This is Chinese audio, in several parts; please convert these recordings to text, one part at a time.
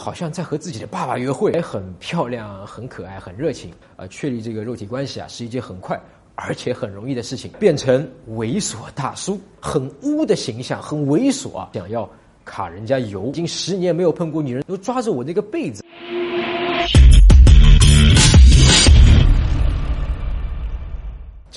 好像在和自己的爸爸约会，还很漂亮、很可爱、很热情。呃，确立这个肉体关系啊，是一件很快而且很容易的事情。变成猥琐大叔，很污的形象，很猥琐啊，想要卡人家油。已经十年没有碰过女人，都抓着我那个被子。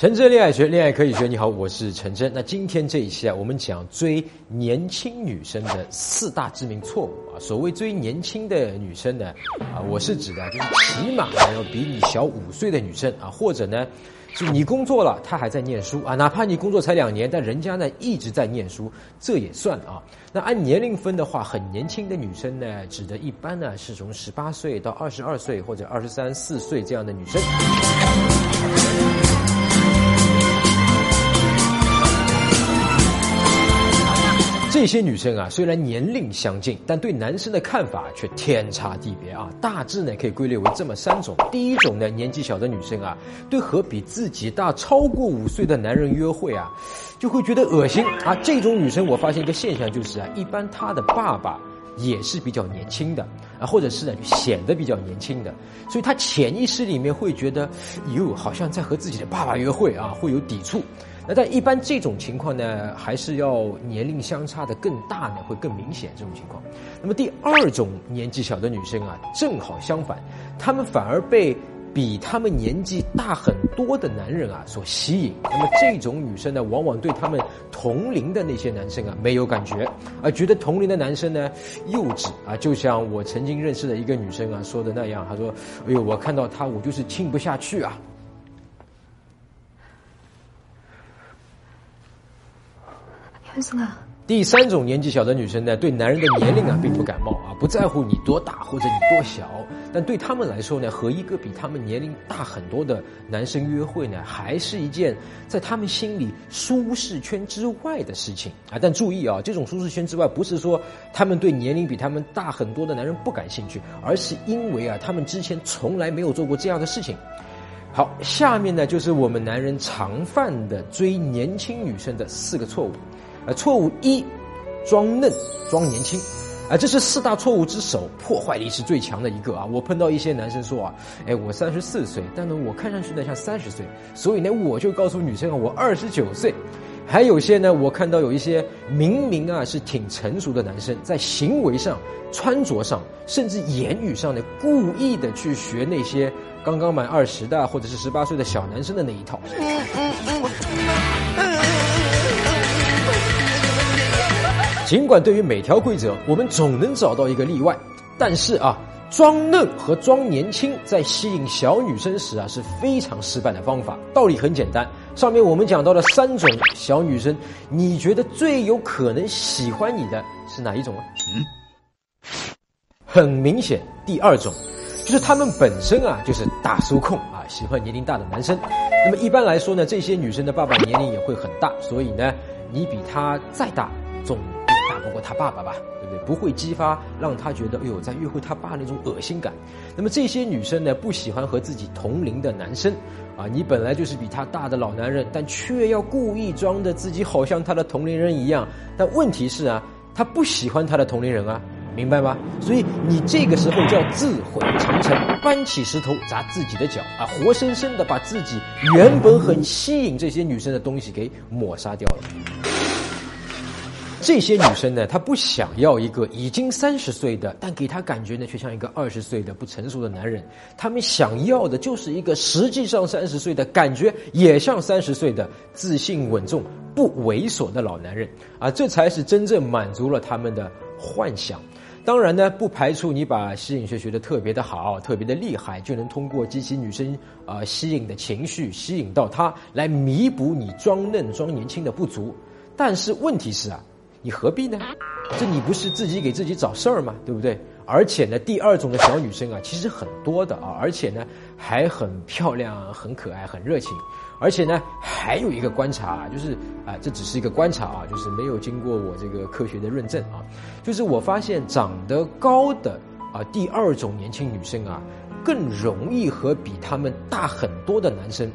陈真恋爱学，恋爱可以学。你好，我是陈真。那今天这一期啊，我们讲追年轻女生的四大致命错误啊。所谓追年轻的女生呢，啊，我是指的就是起码要比你小五岁的女生啊，或者呢，是你工作了，她还在念书啊，哪怕你工作才两年，但人家呢一直在念书，这也算啊。那按年龄分的话，很年轻的女生呢，指的一般呢是从十八岁到二十二岁或者二十三四岁这样的女生。这些女生啊，虽然年龄相近，但对男生的看法却天差地别啊。大致呢可以归类为这么三种：第一种呢，年纪小的女生啊，对和比自己大超过五岁的男人约会啊，就会觉得恶心啊。这种女生，我发现一个现象就是啊，一般她的爸爸也是比较年轻的啊，或者是呢显得比较年轻的，所以她潜意识里面会觉得，哟，好像在和自己的爸爸约会啊，会有抵触。那在一般这种情况呢，还是要年龄相差的更大呢，会更明显这种情况。那么第二种年纪小的女生啊，正好相反，她们反而被比她们年纪大很多的男人啊所吸引。那么这种女生呢，往往对他们同龄的那些男生啊没有感觉，而觉得同龄的男生呢幼稚啊。就像我曾经认识的一个女生啊说的那样，她说：“哎呦，我看到他，我就是亲不下去啊。”第三种年纪小的女生呢，对男人的年龄啊并不感冒啊，不在乎你多大或者你多小，但对他们来说呢，和一个比他们年龄大很多的男生约会呢，还是一件在他们心里舒适圈之外的事情啊。但注意啊，这种舒适圈之外，不是说他们对年龄比他们大很多的男人不感兴趣，而是因为啊，他们之前从来没有做过这样的事情。好，下面呢就是我们男人常犯的追年轻女生的四个错误。啊，错误一，装嫩装年轻，啊，这是四大错误之首，破坏力是最强的一个啊！我碰到一些男生说啊，哎，我三十四岁，但呢，我看上去呢像三十岁，所以呢，我就告诉女生啊，我二十九岁。还有些呢，我看到有一些明明啊是挺成熟的男生，在行为上、穿着上，甚至言语上呢，故意的去学那些刚刚满二十的或者是十八岁的小男生的那一套。嗯嗯嗯尽管对于每条规则，我们总能找到一个例外，但是啊，装嫩和装年轻在吸引小女生时啊是非常失败的方法。道理很简单，上面我们讲到了三种小女生，你觉得最有可能喜欢你的是哪一种啊？嗯，很明显，第二种，就是他们本身啊就是大叔控啊，喜欢年龄大的男生。那么一般来说呢，这些女生的爸爸年龄也会很大，所以呢，你比他再大总。打不过他爸爸吧，对不对？不会激发让他觉得，哎呦，在约会他爸那种恶心感。那么这些女生呢，不喜欢和自己同龄的男生，啊，你本来就是比他大的老男人，但却要故意装的自己好像他的同龄人一样。但问题是啊，他不喜欢他的同龄人啊，明白吗？所以你这个时候就要自毁长城，搬起石头砸自己的脚啊，活生生的把自己原本很吸引这些女生的东西给抹杀掉了。这些女生呢，她不想要一个已经三十岁的，但给她感觉呢却像一个二十岁的不成熟的男人。她们想要的就是一个实际上三十岁的感觉也像三十岁的自信稳重、不猥琐的老男人啊！这才是真正满足了他们的幻想。当然呢，不排除你把吸引学学的特别的好、特别的厉害，就能通过激起女生啊吸引的情绪，吸引到她来弥补你装嫩装年轻的不足。但是问题是啊。你何必呢？这你不是自己给自己找事儿吗？对不对？而且呢，第二种的小女生啊，其实很多的啊，而且呢还很漂亮、很可爱、很热情。而且呢，还有一个观察，啊就是啊，这只是一个观察啊，就是没有经过我这个科学的认证啊。就是我发现长得高的啊，第二种年轻女生啊，更容易和比她们大很多的男生。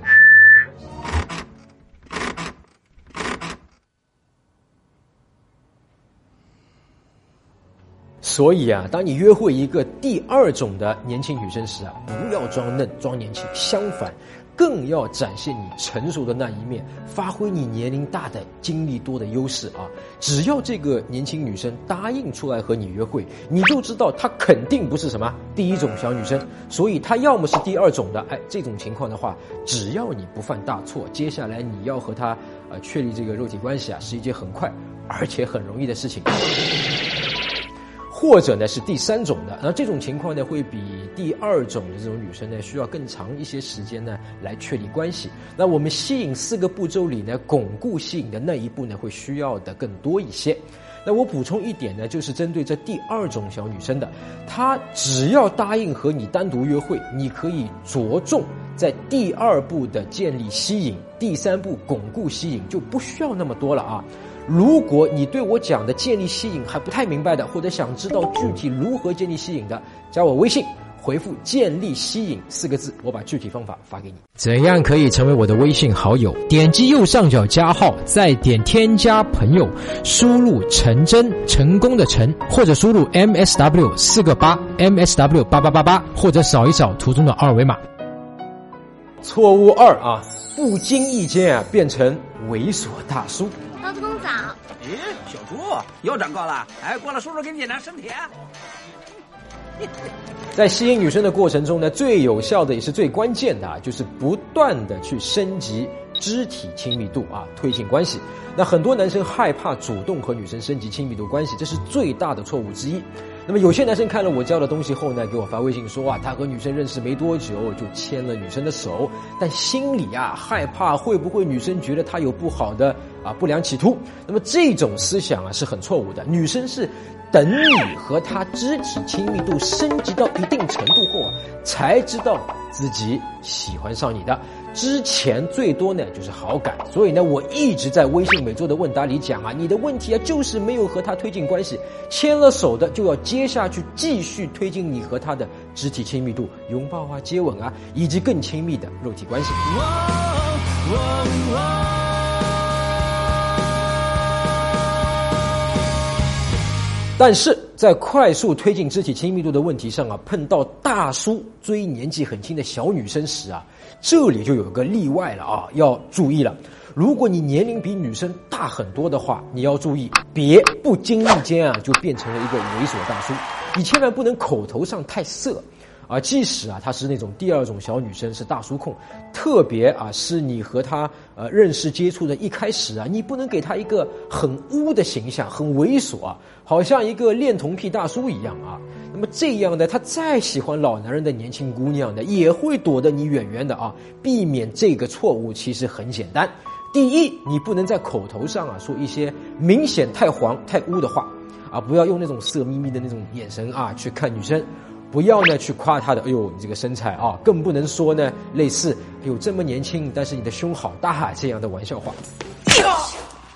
所以啊，当你约会一个第二种的年轻女生时啊，不要装嫩装年轻，相反。更要展现你成熟的那一面，发挥你年龄大的、经历多的优势啊！只要这个年轻女生答应出来和你约会，你就知道她肯定不是什么第一种小女生，所以她要么是第二种的。哎，这种情况的话，只要你不犯大错，接下来你要和她呃确立这个肉体关系啊，是一件很快而且很容易的事情。或者呢是第三种的，那这种情况呢会比第二种的这种女生呢需要更长一些时间呢来确立关系。那我们吸引四个步骤里呢，巩固吸引的那一步呢会需要的更多一些。那我补充一点呢，就是针对这第二种小女生的，她只要答应和你单独约会，你可以着重在第二步的建立吸引，第三步巩固吸引就不需要那么多了啊。如果你对我讲的建立吸引还不太明白的，或者想知道具体如何建立吸引的，加我微信，回复“建立吸引”四个字，我把具体方法发给你。怎样可以成为我的微信好友？点击右上角加号，再点添加朋友，输入“陈真”成功的“陈”，或者输入 “msw 四个八 msw 八八八八”，或者扫一扫图中的二维码。错误二啊，不经意间啊变成猥琐大叔。老公早。咦，小猪又长高了？哎，过来，叔叔给你检查身体。在吸引女生的过程中呢，最有效的也是最关键的啊，就是不断的去升级肢体亲密度啊，推进关系。那很多男生害怕主动和女生升级亲密度关系，这是最大的错误之一。那么有些男生看了我教的东西后呢，给我发微信说啊，他和女生认识没多久就牵了女生的手，但心里啊害怕会不会女生觉得他有不好的啊不良企图。那么这种思想啊是很错误的，女生是。等你和他肢体亲密度升级到一定程度后啊，才知道自己喜欢上你的。之前最多呢就是好感，所以呢我一直在微信每周的问答里讲啊，你的问题啊就是没有和他推进关系，牵了手的就要接下去继续推进你和他的肢体亲密度，拥抱啊、接吻啊，以及更亲密的肉体关系。但是在快速推进肢体亲密度的问题上啊，碰到大叔追年纪很轻的小女生时啊，这里就有个例外了啊，要注意了。如果你年龄比女生大很多的话，你要注意，别不经意间啊就变成了一个猥琐大叔，你千万不能口头上太色。啊，即使啊，她是那种第二种小女生，是大叔控，特别啊，是你和她呃认识接触的一开始啊，你不能给她一个很污的形象，很猥琐啊，好像一个恋童癖大叔一样啊。那么这样的，他再喜欢老男人的年轻姑娘的，也会躲得你远远的啊。避免这个错误其实很简单，第一，你不能在口头上啊说一些明显太黄太污的话，啊，不要用那种色眯眯的那种眼神啊去看女生。不要呢去夸他的，哎呦，你这个身材啊，更不能说呢类似，哎呦这么年轻，但是你的胸好大这样的玩笑话。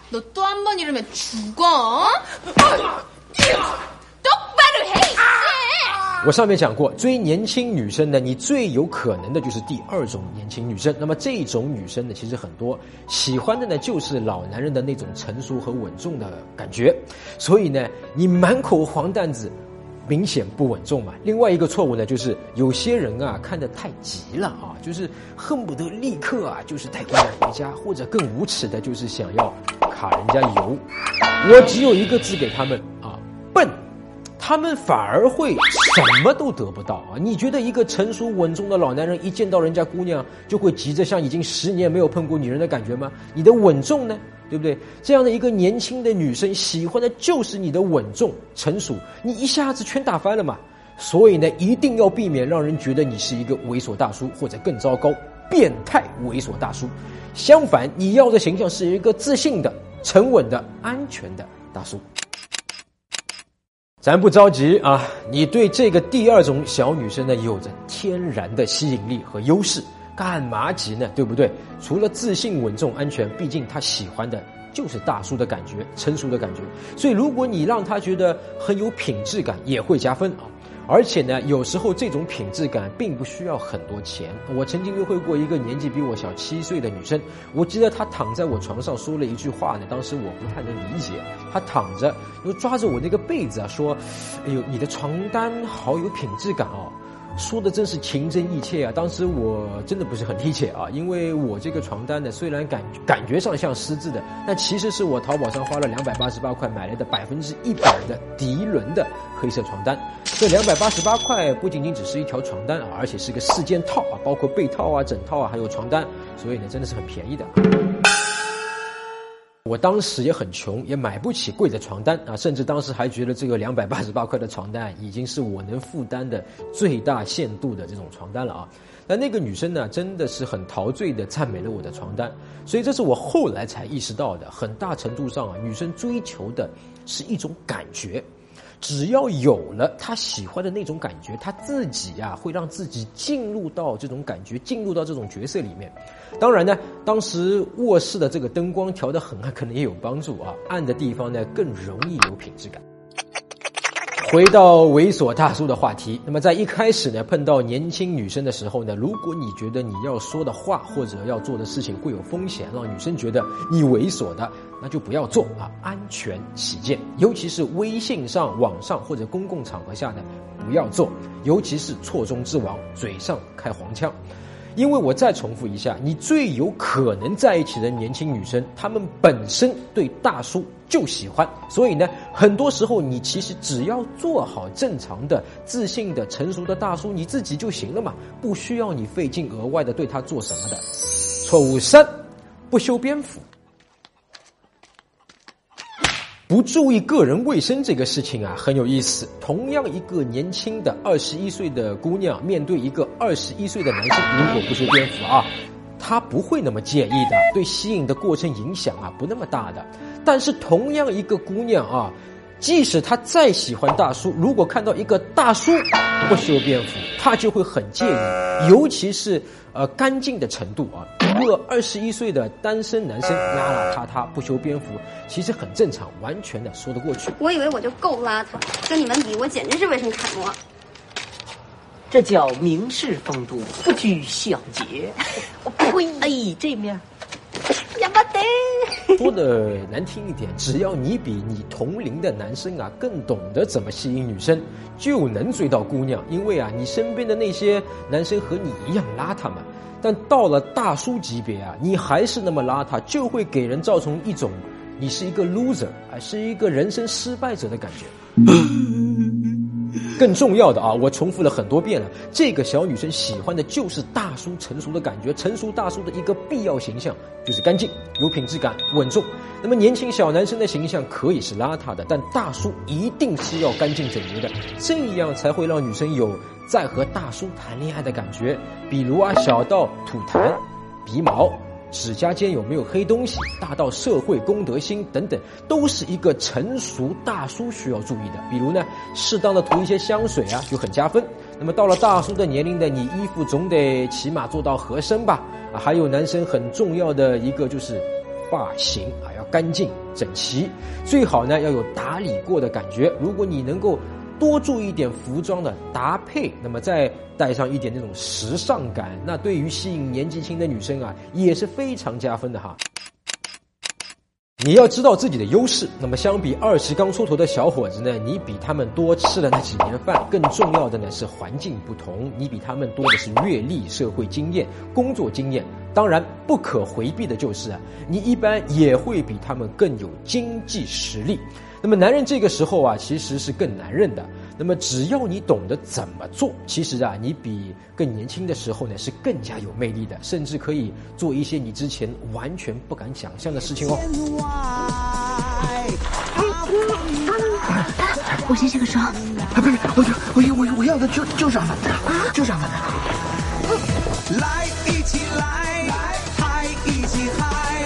너또한번이러면죽어똑바로해我上面讲过，追年轻女生呢，你最有可能的就是第二种年轻女生。那么这种女生呢，其实很多喜欢的呢，就是老男人的那种成熟和稳重的感觉。所以呢，你满口黄蛋子。 明显不稳重嘛。另外一个错误呢，就是有些人啊看得太急了啊，就是恨不得立刻啊就是带姑娘回家，或者更无耻的就是想要卡人家油。我只有一个字给他们，他们反而会什么都得不到啊！你觉得一个成熟稳重的老男人一见到人家姑娘就会急着像已经十年没有碰过女人的感觉吗？你的稳重呢？对不对？这样的一个年轻的女生喜欢的就是你的稳重、成熟，你一下子全打翻了嘛。所以呢，一定要避免让人觉得你是一个猥琐大叔，或者更糟糕，变态猥琐大叔。相反，你要的形象是一个自信的、沉稳的、安全的大叔。咱不着急啊，你对这个第二种小女生呢，有着天然的吸引力和优势。干嘛急呢？对不对？除了自信、稳重、安全，毕竟她喜欢的就是大叔的感觉、成熟的感觉。所以，如果你让她觉得很有品质感，也会加分啊。而且呢，有时候这种品质感并不需要很多钱。我曾经约会过一个年纪比我小七岁的女生，我记得她躺在我床上说了一句话呢，当时我不太能理解。她躺着，又抓着我那个被子啊，说：“哎呦，你的床单好有品质感哦。”说的真是情真意切啊！当时我真的不是很理解啊，因为我这个床单呢，虽然感感觉上像丝质的，但其实是我淘宝上花了两百八十八块买来的百分之一百的涤纶的黑色床单。这两百八十八块不仅仅只是一条床单啊，而且是个四件套啊，包括被套啊、枕套啊，还有床单，所以呢，真的是很便宜的。我当时也很穷，也买不起贵的床单啊，甚至当时还觉得这个两百八十八块的床单已经是我能负担的最大限度的这种床单了啊。那那个女生呢，真的是很陶醉的赞美了我的床单，所以这是我后来才意识到的，很大程度上啊，女生追求的是一种感觉。只要有了他喜欢的那种感觉，他自己呀会让自己进入到这种感觉，进入到这种角色里面。当然呢，当时卧室的这个灯光调得很暗，可能也有帮助啊。暗的地方呢更容易有品质感。回到猥琐大叔的话题，那么在一开始呢，碰到年轻女生的时候呢，如果你觉得你要说的话或者要做的事情会有风险，让女生觉得你猥琐的，那就不要做啊，安全起见，尤其是微信上、网上或者公共场合下呢，不要做，尤其是错中之王，嘴上开黄腔。因为我再重复一下，你最有可能在一起的年轻女生，她们本身对大叔就喜欢，所以呢，很多时候你其实只要做好正常的、自信的、成熟的大叔，你自己就行了嘛，不需要你费劲额外的对他做什么的。错误三，不修边幅。不注意个人卫生这个事情啊，很有意思。同样一个年轻的二十一岁的姑娘，面对一个二十一岁的男生，如果不修边幅啊，她不会那么介意的，对吸引的过程影响啊不那么大的。但是同样一个姑娘啊，即使她再喜欢大叔，如果看到一个大叔不修边幅，她就会很介意，尤其是呃干净的程度啊。一个二十一岁的单身男生邋邋遢遢不修边幅，其实很正常，完全的说得过去。我以为我就够邋遢，跟你们比，我简直是卫生楷模。这叫名士风度，不拘小节。我呸！哎，这面。呀巴得。说的难听一点，只要你比你同龄的男生啊更懂得怎么吸引女生，就能追到姑娘。因为啊，你身边的那些男生和你一样邋遢嘛。但到了大叔级别啊，你还是那么邋遢，就会给人造成一种你是一个 loser，啊，是一个人生失败者的感觉。更重要的啊，我重复了很多遍了，这个小女生喜欢的就是大叔成熟的感觉，成熟大叔的一个必要形象就是干净、有品质感、稳重。那么年轻小男生的形象可以是邋遢的，但大叔一定是要干净整洁的，这样才会让女生有。在和大叔谈恋爱的感觉，比如啊，小到吐痰、鼻毛、指甲间有没有黑东西，大到社会公德心等等，都是一个成熟大叔需要注意的。比如呢，适当的涂一些香水啊，就很加分。那么到了大叔的年龄的，你衣服总得起码做到合身吧？啊，还有男生很重要的一个就是发型啊，要干净整齐，最好呢要有打理过的感觉。如果你能够。多注意一点服装的搭配，那么再带上一点那种时尚感，那对于吸引年纪轻的女生啊也是非常加分的哈。你要知道自己的优势，那么相比二十刚出头的小伙子呢，你比他们多吃了那几年饭。更重要的呢是环境不同，你比他们多的是阅历、社会经验、工作经验。当然不可回避的就是啊，你一般也会比他们更有经济实力。那么男人这个时候啊，其实是更男人的。那么只要你懂得怎么做，其实啊，你比更年轻的时候呢是更加有魅力的，甚至可以做一些你之前完全不敢想象的事情哦。我先卸个双。啊，不是，我就我我我要的就就是阿凡达，就是阿凡达。来，一起来，嗨，一起嗨，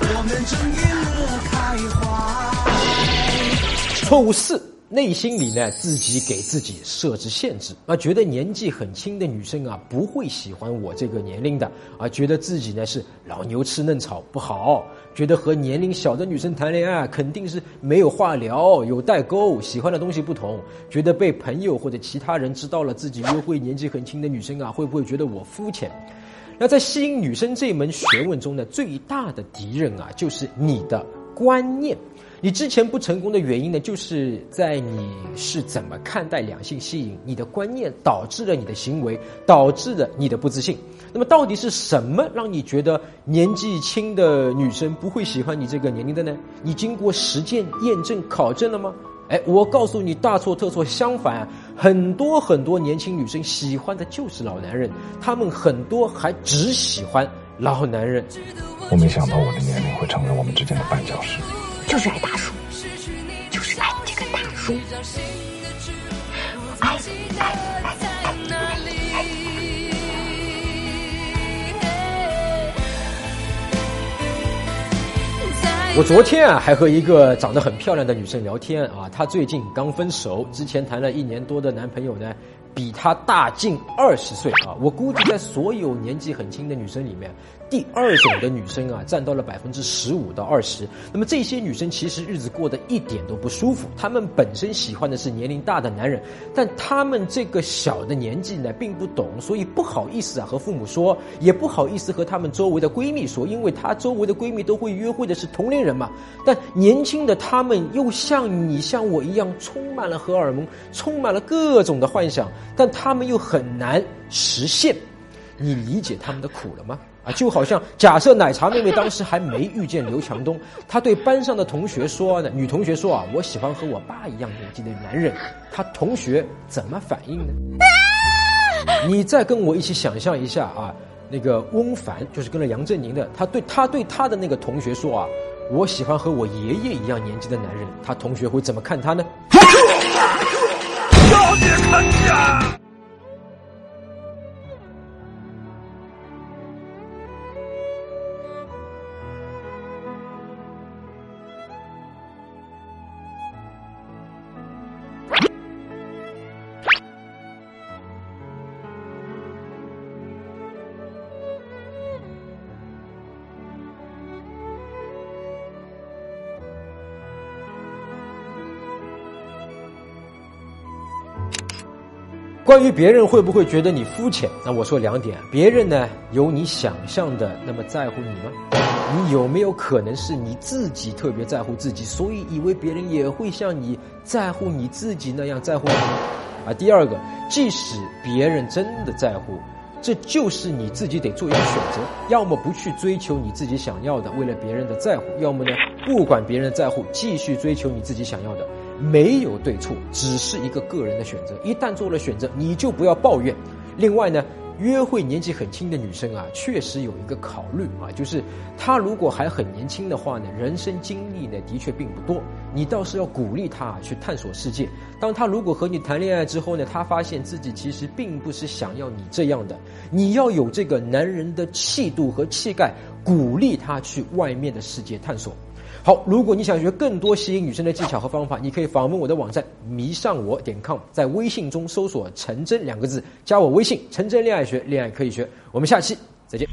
我们正艳乐开花。错误四，内心里呢自己给自己设置限制啊，觉得年纪很轻的女生啊不会喜欢我这个年龄的啊，觉得自己呢是老牛吃嫩草不好，觉得和年龄小的女生谈恋爱肯定是没有话聊，有代沟，喜欢的东西不同，觉得被朋友或者其他人知道了自己约会年纪很轻的女生啊，会不会觉得我肤浅？那在吸引女生这门学问中呢，最大的敌人啊，就是你的观念。你之前不成功的原因呢，就是在你是怎么看待两性吸引，你的观念导致了你的行为，导致了你的不自信。那么到底是什么让你觉得年纪轻的女生不会喜欢你这个年龄的呢？你经过实践验证考证了吗？哎，我告诉你，大错特错。相反，很多很多年轻女生喜欢的就是老男人，她们很多还只喜欢老男人。我没想到我的年龄会成为我们之间的绊脚石。就是爱大叔，就是爱这个大叔，爱爱爱我昨天啊还和一个长得很漂亮的女生聊天啊，她最近刚分手，之前谈了一年多的男朋友呢，比她大近二十岁啊。我估计在所有年纪很轻的女生里面，第二种的女生啊占到了百分之十五到二十。那么这些女生其实日子过得一点都不舒服，她们本身喜欢的是年龄大的男人，但她们这个小的年纪呢并不懂，所以不好意思啊和父母说，也不好意思和她们周围的闺蜜说，因为她周围的闺蜜都会约会的是同龄人嘛。但年轻的她们又像你像我一样，充满了荷尔蒙，充满了各种的幻想，但她们又很难实现。你理解他们的苦了吗？啊，就好像假设奶茶妹妹当时还没遇见刘强东，她对班上的同学说呢，女同学说啊，我喜欢和我爸一样年纪的男人，她同学怎么反应呢？你再跟我一起想象一下啊，那个翁凡就是跟了杨振宁的，他对他对他的那个同学说啊，我喜欢和我爷爷一样年纪的男人，他同学会怎么看他呢？少年看家。关于别人会不会觉得你肤浅，那我说两点：别人呢有你想象的那么在乎你吗？你有没有可能是你自己特别在乎自己，所以以为别人也会像你在乎你自己那样在乎你？啊，第二个，即使别人真的在乎，这就是你自己得做一个选择：要么不去追求你自己想要的，为了别人的在乎；要么呢，不管别人在乎，继续追求你自己想要的。没有对错，只是一个个人的选择。一旦做了选择，你就不要抱怨。另外呢，约会年纪很轻的女生啊，确实有一个考虑啊，就是她如果还很年轻的话呢，人生经历呢的确并不多。你倒是要鼓励她去探索世界。当她如果和你谈恋爱之后呢，她发现自己其实并不是想要你这样的，你要有这个男人的气度和气概，鼓励她去外面的世界探索。好，如果你想学更多吸引女生的技巧和方法，你可以访问我的网站迷上我点 com，在微信中搜索“陈真”两个字，加我微信“陈真恋爱学”，恋爱可以学。我们下期再见。